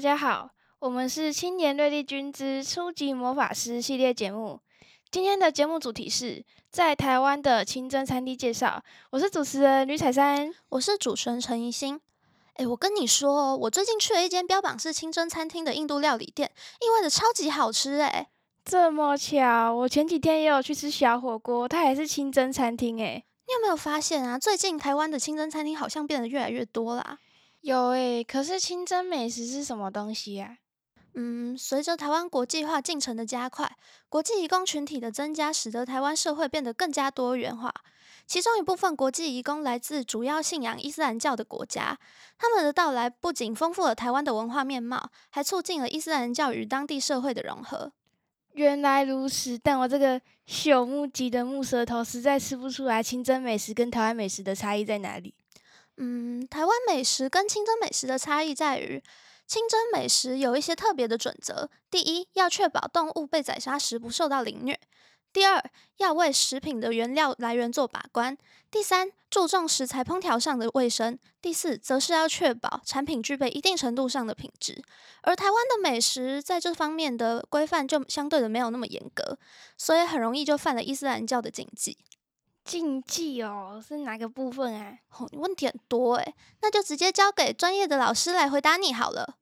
大家好，我们是青年瑞丽君之初级魔法师系列节目。今天的节目主题是在台湾的清真餐厅介绍。我是主持人吕彩珊，我是主持人陈怡欣。哎，我跟你说，我最近去了一间标榜是清真餐厅的印度料理店，意外的超级好吃哎！这么巧，我前几天也有去吃小火锅，它还是清真餐厅哎。你有没有发现啊？最近台湾的清真餐厅好像变得越来越多啦。有诶，可是清真美食是什么东西呀？嗯，随着台湾国际化进程的加快，国际移工群体的增加，使得台湾社会变得更加多元化。其中一部分国际移工来自主要信仰伊斯兰教的国家，他们的到来不仅丰富了台湾的文化面貌，还促进了伊斯兰教与当地社会的融合。原来如此，但我这个朽木级的木舌头实在吃不出来清真美食跟台湾美食的差异在哪里。嗯，台湾美食跟清真美食的差异在于，清真美食有一些特别的准则。第一，要确保动物被宰杀时不受到凌虐；第二，要为食品的原料来源做把关；第三，注重食材烹调上的卫生；第四，则是要确保产品具备一定程度上的品质。而台湾的美食在这方面的规范就相对的没有那么严格，所以很容易就犯了伊斯兰教的禁忌。禁忌哦，是哪个部分啊？哦，你问题很多哎，那就直接交给专业的老师来回答你好了。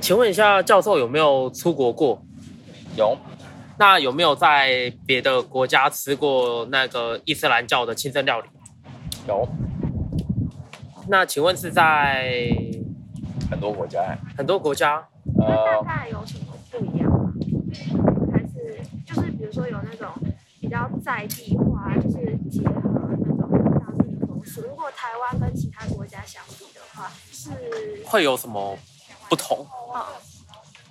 请问一下，教授有没有出国过？有。那有没有在别的国家吃过那个伊斯兰教的清真料理？有。那请问是在很多国家？很多国家。呃，大概有什么不一样？说有那种比较在地化，就是结合那种当地的风俗。如果台湾跟其他国家相比的话，是会有什么不同？哦，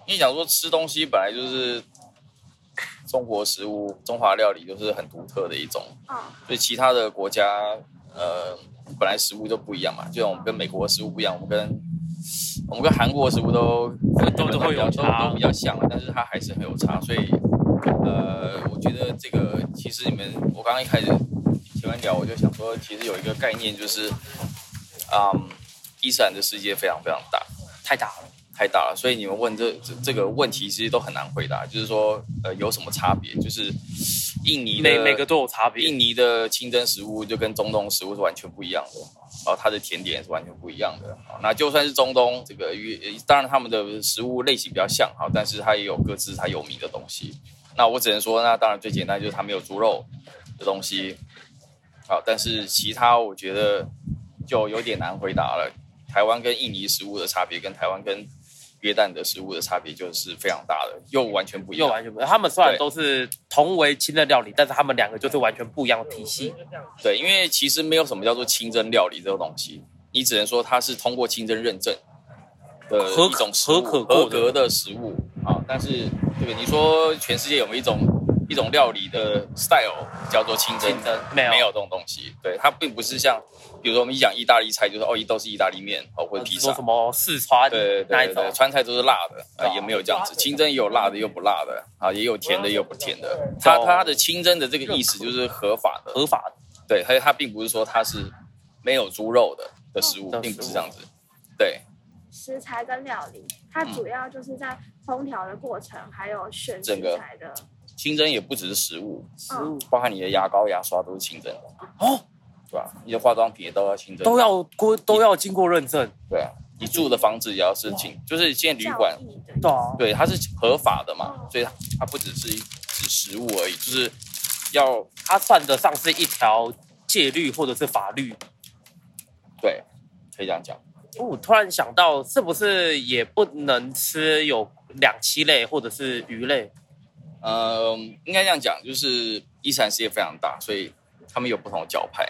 因为讲说吃东西本来就是中国食物、中华料理就是很独特的一种，哦，所以其他的国家呃本来食物就不一样嘛，就像我们跟美国的食物不一样，我们跟我们跟韩国的食物都都都会有都都比较像，但是它还是很有差，所以。呃，我觉得这个其实你们，我刚刚一开始听完聊，我就想说，其实有一个概念就是，嗯，伊斯兰的世界非常非常大，太大了，太大了，所以你们问这这这个问题，其实都很难回答。就是说，呃，有什么差别？就是印尼的每每个都有差别，印尼的清真食物就跟中东食物是完全不一样的，然后它的甜点是完全不一样的。那就算是中东这个，当然他们的食物类型比较像，哈，但是它也有各自它有名的东西。那我只能说，那当然最简单就是它没有猪肉的东西，好，但是其他我觉得就有点难回答了。台湾跟印尼食物的差别，跟台湾跟约旦的食物的差别就是非常大的，又完全不一样。又完全不一样。他们虽然都是同为清真料理，但是他们两个就是完全不一样的体系。对，因为其实没有什么叫做清真料理这个东西，你只能说它是通过清真认证的一种合可合格的食物啊，但是。对，你说全世界有没有一种一种料理的 style 叫做清蒸？没有，没有这种东西。对，它并不是像，比如说我们一讲意大利菜，就是哦，一都是意大利面哦，或者披萨。什么四川？对对对，川菜都是辣的啊，也没有这样子。清蒸也有辣的，也有不辣的啊，也有甜的，也有不甜的。它它的清蒸的这个意思就是合法的，合法的。对，它它并不是说它是没有猪肉的的食物，并不是这样子。对。食材跟料理，它主要就是在烹调的过程，嗯、还有选食材的。清蒸也不只是食物，食物包含你的牙膏、牙刷都是清蒸的哦，对吧？你的化妆品也都要清蒸，都要过都要经过认证。对啊，你住的房子也要申请，就是现在旅馆，对啊，对，它是合法的嘛，哦、所以它它不只是指食物而已，就是要它算得上是一条戒律或者是法律，对，可以这样讲。我、哦、突然想到，是不是也不能吃有两栖类或者是鱼类？呃，应该这样讲，就是伊斯兰世界非常大，所以他们有不同的教派，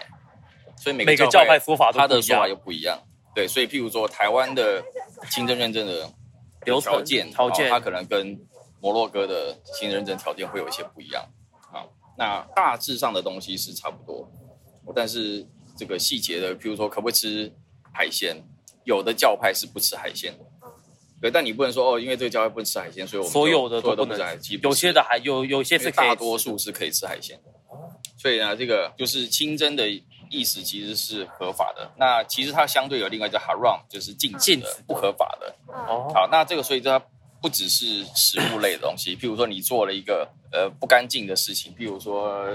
所以每个教派，说法都他的说法又不一样。对，所以譬如说台湾的清真认证的条件条件，它可能跟摩洛哥的清真认证条件会有一些不一样。啊，那大致上的东西是差不多，但是这个细节的，譬如说可不可以吃海鲜？有的教派是不吃海鲜的，对，但你不能说哦，因为这个教派不能吃海鲜，所以我们所有的都不能吃海鲜。有些的还有有些是，大多数是可以吃海鲜的。所以呢，这个就是清真的意思其实是合法的。那其实它相对有另外叫 haram，就是禁止的、不合法的。哦，好，那这个所以它不只是食物类的东西，譬如说你做了一个呃不干净的事情，譬如说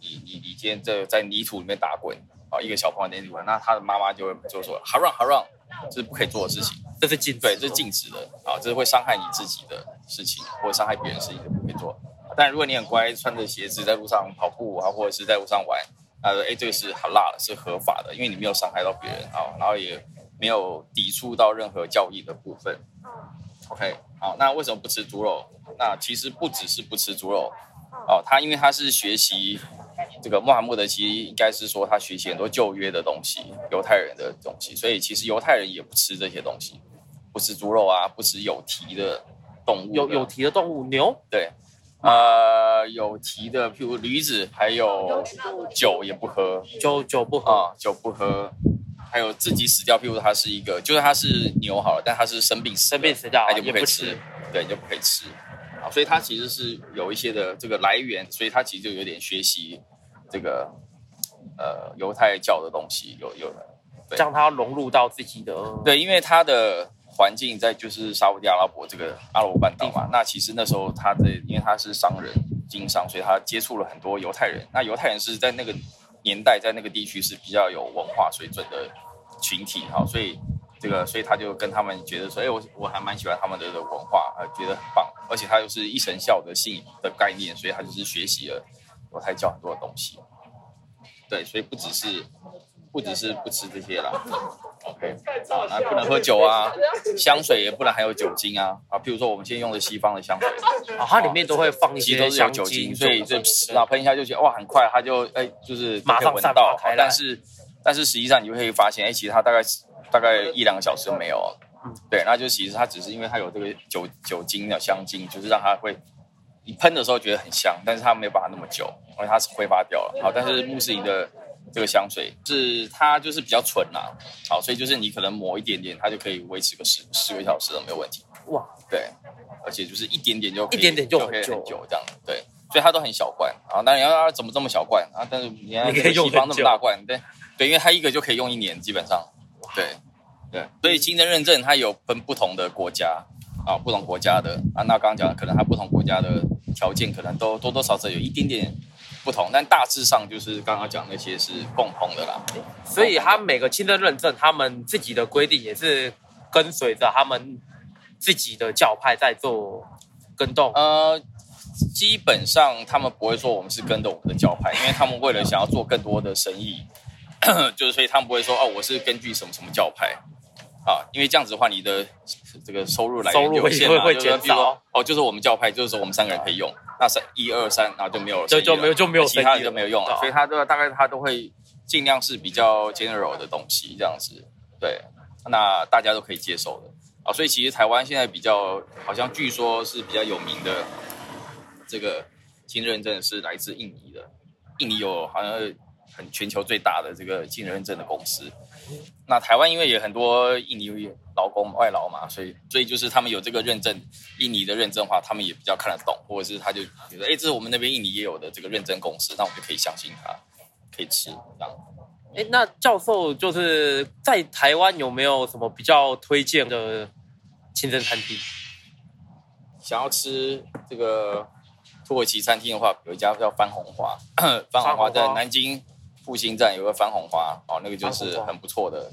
你你你今天在在泥土里面打滚啊，一个小朋友在泥土，那他的妈妈就会就说 haram haram，这是不可以做的事情，这是禁对，这是禁止的啊，这是会伤害你自己的事情，或伤害别人事情就不可以做。但如果你很乖，穿着鞋子在路上跑步啊，或者是在路上玩，那哎，这个是很辣的，是合法的，因为你没有伤害到别人啊，然后也没有抵触到任何教义的部分。OK，好，那为什么不吃猪肉？那其实不只是不吃猪肉，哦，他因为他是学习这个穆罕默德，其实应该是说他学习很多旧约的东西，犹太人的东西，所以其实犹太人也不吃这些东西，不吃猪肉啊，不吃有蹄的动物的，有有蹄的动物，牛，对。呃，有蹄的，譬如驴子，还有酒也不喝，酒酒不喝啊，酒不喝，还有自己死掉，譬如它是一个，就是它是牛好了，但它是生病死，生病死掉，它就不可以吃，对，就不可以吃，啊，所以它其实是有一些的这个来源，所以它其实就有点学习这个呃犹太教的东西，有有的，将它融入到自己的，对，因为它的。环境在就是沙乌地阿拉伯这个阿拉伯半岛嘛，那其实那时候他的因为他是商人经商，所以他接触了很多犹太人。那犹太人是在那个年代在那个地区是比较有文化水准的群体哈，所以这个所以他就跟他们觉得说，哎，我我还蛮喜欢他们的文化，呃，觉得很棒。而且他又是一神教的信的概念，所以他就是学习了犹太教很多的东西。对，所以不只是不只是不吃这些啦。OK，啊，那不能喝酒啊，香水也不能含有酒精啊。啊，譬如说我们现在用的西方的香水啊，它里面都会放一些都是有酒精，所以就然后喷一下就觉得哇很快，它就哎就是马上闻到，但是但是实际上你就会发现哎，其实它大概大概一两个小时都没有，对，那就其实它只是因为它有这个酒酒精的香精，就是让它会你喷的时候觉得很香，但是它没有办法那么久，因为它是挥发掉了，好，但是穆斯林的。这个香水是它就是比较纯啦、啊，好，所以就是你可能抹一点点，它就可以维持个十十个小时都没有问题。哇，对，而且就是一点点就可以一点点就可以很久这样，对，所以它都很小罐啊。那你要怎么这么小罐啊？但是你看西方那么大罐，对对，因为它一个就可以用一年，基本上，对对，所以清真认证它有分不同的国家啊，不同国家的啊。那刚刚讲可能它不同国家的条件可能都多多少少有一点点。不同，但大致上就是刚刚讲那些是共同的啦。所以他每个清真认证，他们自己的规定也是跟随着他们自己的教派在做跟动。呃，基本上他们不会说我们是跟着我们的教派，因为他们为了想要做更多的生意，就是所以他们不会说哦，我是根据什么什么教派啊，因为这样子的话，你的这个收入来源有限嘛，会减少。哦，就是我们教派，就是说我们三个人可以用。那三一二三，然后就没有了，就就没有就没有，其他的就没有用了，所以他都大概他都会尽量是比较 general 的东西这样子，对，那大家都可以接受的啊。所以其实台湾现在比较好像据说是比较有名的这个清真认证是来自印尼的，印尼有好像很全球最大的这个清真认证的公司。那台湾因为也很多印尼劳工外劳嘛，所以所以就是他们有这个认证，印尼的认证的话，他们也比较看得懂，或者是他就觉得，哎，这是我们那边印尼也有的这个认证公司，那我们就可以相信他，可以吃这样。哎，那教授就是在台湾有没有什么比较推荐的清真餐厅？想要吃这个土耳其餐厅的话，有一家叫番红花，番红花在南京。复兴站有个番红花哦，那个就是很不错的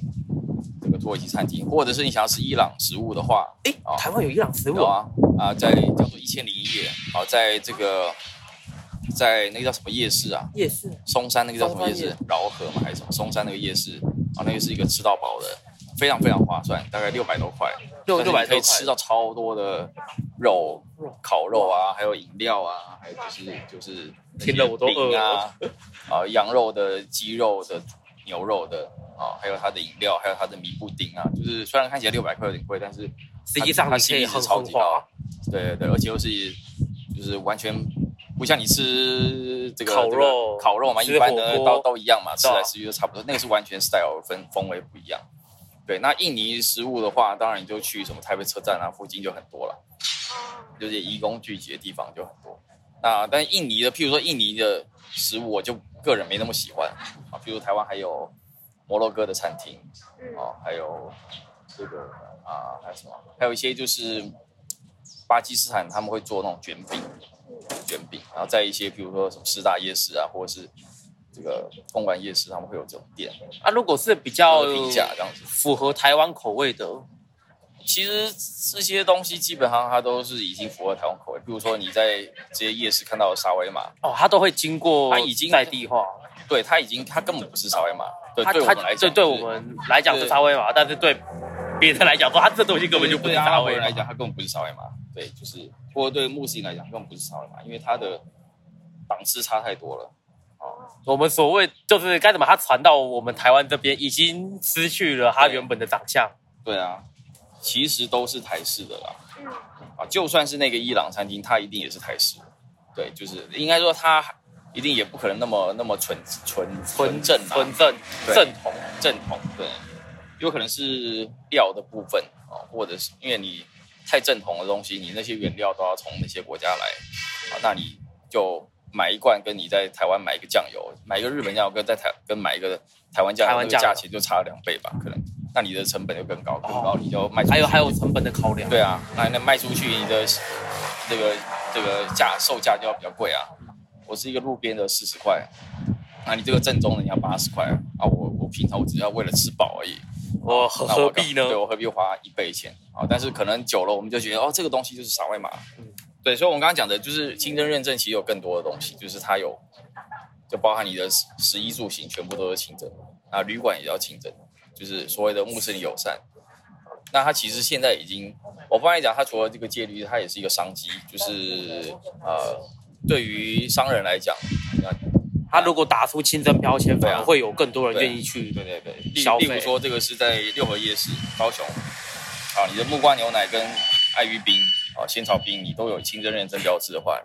这个土耳其餐厅，或者是你想要吃伊朗食物的话，哎，台湾有伊朗食物啊啊，在叫做一千零一夜，好，在这个在那个叫什么夜市啊？夜市松山那个叫什么夜市？饶河嘛？还是什么？松山那个夜市啊，那个是一个吃到饱的，非常非常划算，大概六百多块，六六百可以吃到超多的肉，烤肉啊，还有饮料啊，还有就是就是听了我都饿啊。啊，羊肉的、鸡肉的、牛肉的啊，还有它的饮料，还有它的米布丁啊，就是虽然看起来六百块有点贵，但是实际上它其实是超级高。对对对，而且又是就是完全不像你吃这个烤肉、烤肉嘛，一般的都都一样嘛，吃来吃去都差不多。那个是完全 style 分风味不一样。对，那印尼食物的话，当然你就去什么台北车站啊附近就很多了，就是移工聚集的地方就很多。那但印尼的，譬如说印尼的食物，我就个人没那么喜欢啊。譬如台湾还有摩洛哥的餐厅，啊，还有这个啊，还有什么？还有一些就是巴基斯坦他们会做那种卷饼，卷饼，然后在一些譬如说什么四大夜市啊，或者是这个公馆夜市，他们会有这种店。啊，如果是比较平价这样子，符合台湾口味的。其实这些东西基本上它都是已经符合台湾口味，比如说你在这些夜市看到的沙威玛哦，它都会经过，它已经在地化，对，它已经它根本不是沙威玛，对，它对我们来讲，对对我们来讲是沙威玛，但是对别人来讲说，它这东西根本就不是沙威玛。来讲，它根本不是沙威玛，对，就是，或者对穆斯林来讲，根本不是沙威玛，因为它的档次差太多了。哦，我们所谓就是该怎么，它传到我们台湾这边，已经失去了它原本的长相。对，对啊。其实都是台式的啦，啊，就算是那个伊朗餐厅，它一定也是台式，对，就是应该说它一定也不可能那么那么纯纯纯正纯正正统。正统，对，有可能是料的部分啊，或者是因为你太正统的东西，你那些原料都要从那些国家来，啊，那你就买一罐，跟你在台湾买一个酱油，买一个日本酱油跟在台跟买一个台湾酱油，那个价钱就差了两倍吧，可能。那你的成本就更高，更高你就卖出去。还有还有成本的考量。对啊，那那卖出去你的这个这个价售价就要比较贵啊。我是一个路边的四十块，那你这个正宗的你要八十块啊。我我平常我只要为了吃饱而已，我何何必呢？对，我何必花一倍钱啊？但是可能久了我们就觉得哦，这个东西就是沙威玛。嗯，对，所以我们刚刚讲的就是清真认证，其实有更多的东西，就是它有就包含你的食衣住行全部都是清真，啊，旅馆也要清真。就是所谓的穆斯林友善，那它其实现在已经，我帮你讲，它除了这个戒律，它也是一个商机。就是呃，对于商人来讲，那他如果打出清真标签，反而会有更多人愿意去。对对对，消费。例如说，这个是在六合夜市，高雄，啊，你的木瓜牛奶跟爱玉冰啊，仙草冰，你都有清真认证标志的话，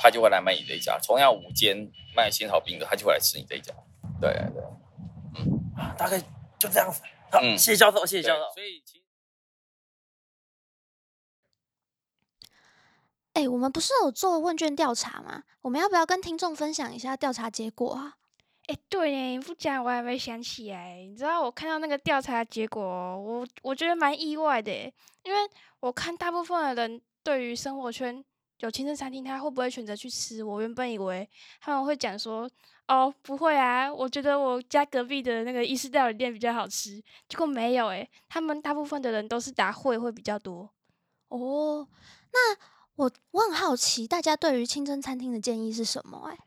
他就会来买你这一家。同样五间卖仙草冰的，他就会来吃你这一家。对对，嗯，大概。就这样子，好，谢谢教授，谢谢教授。所以，哎、欸，我们不是有做问卷调查吗？我们要不要跟听众分享一下调查结果啊？哎、欸，对，你不讲我还没想起来。你知道我看到那个调查结果，我我觉得蛮意外的，因为我看大部分的人对于生活圈有清真餐厅，他会不会选择去吃？我原本以为他们会讲说。哦，不会啊，我觉得我家隔壁的那个意式料理店比较好吃，结果没有诶，他们大部分的人都是答会会比较多。哦，那我我很好奇，大家对于清真餐厅的建议是什么？诶，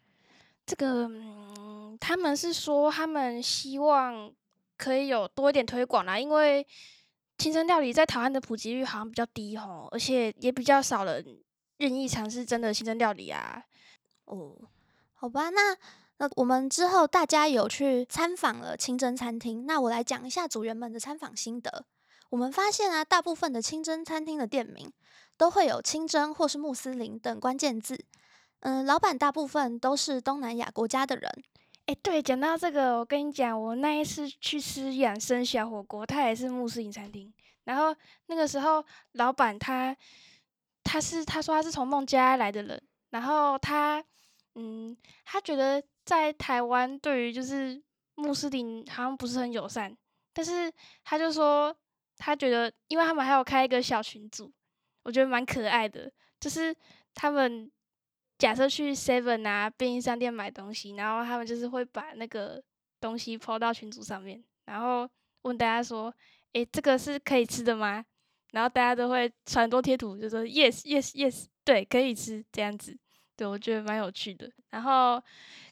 这个，嗯，他们是说他们希望可以有多一点推广啦，因为清真料理在台湾的普及率好像比较低吼，而且也比较少人愿意尝试真的清真料理啊。哦，好吧，那。那我们之后大家有去参访了清真餐厅，那我来讲一下组员们的参访心得。我们发现啊，大部分的清真餐厅的店名都会有清真或是穆斯林等关键字。嗯，老板大部分都是东南亚国家的人。诶，对，讲到这个，我跟你讲，我那一次去吃养生小火锅，它也是穆斯林餐厅。然后那个时候，老板他他是他说他是从孟加拉来的人，然后他嗯，他觉得。在台湾，对于就是穆斯林好像不是很友善，但是他就说他觉得，因为他们还有开一个小群组，我觉得蛮可爱的。就是他们假设去 Seven 啊便利商店买东西，然后他们就是会把那个东西抛到群组上面，然后问大家说：“诶，这个是可以吃的吗？”然后大家都会传多贴图，就说 “Yes, Yes, Yes”，对，可以吃这样子。对，我觉得蛮有趣的。然后。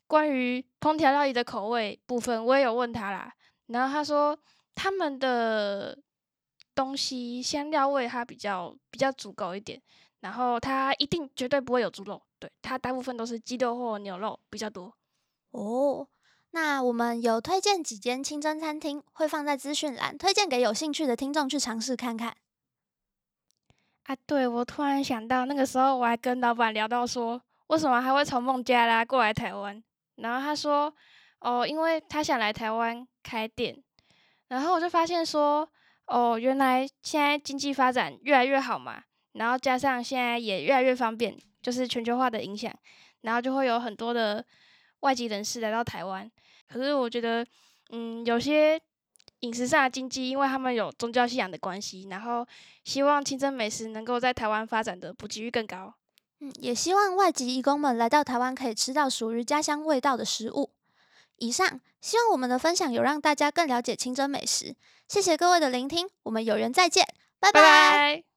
关于烹调料理的口味部分，我也有问他啦。然后他说他们的东西香料味它比较比较足够一点，然后它一定绝对不会有猪肉，对，它大部分都是鸡肉或牛肉比较多。哦，那我们有推荐几间清真餐厅，会放在资讯栏，推荐给有兴趣的听众去尝试看看。啊，对，我突然想到，那个时候我还跟老板聊到说，为什么还会从孟加拉过来台湾？然后他说：“哦，因为他想来台湾开店。”然后我就发现说：“哦，原来现在经济发展越来越好嘛。然后加上现在也越来越方便，就是全球化的影响，然后就会有很多的外籍人士来到台湾。可是我觉得，嗯，有些饮食上的禁忌，因为他们有宗教信仰的关系，然后希望清真美食能够在台湾发展的普及率更高。嗯，也希望外籍义工们来到台湾可以吃到属于家乡味道的食物。以上，希望我们的分享有让大家更了解清真美食。谢谢各位的聆听，我们有缘再见，拜拜。拜拜。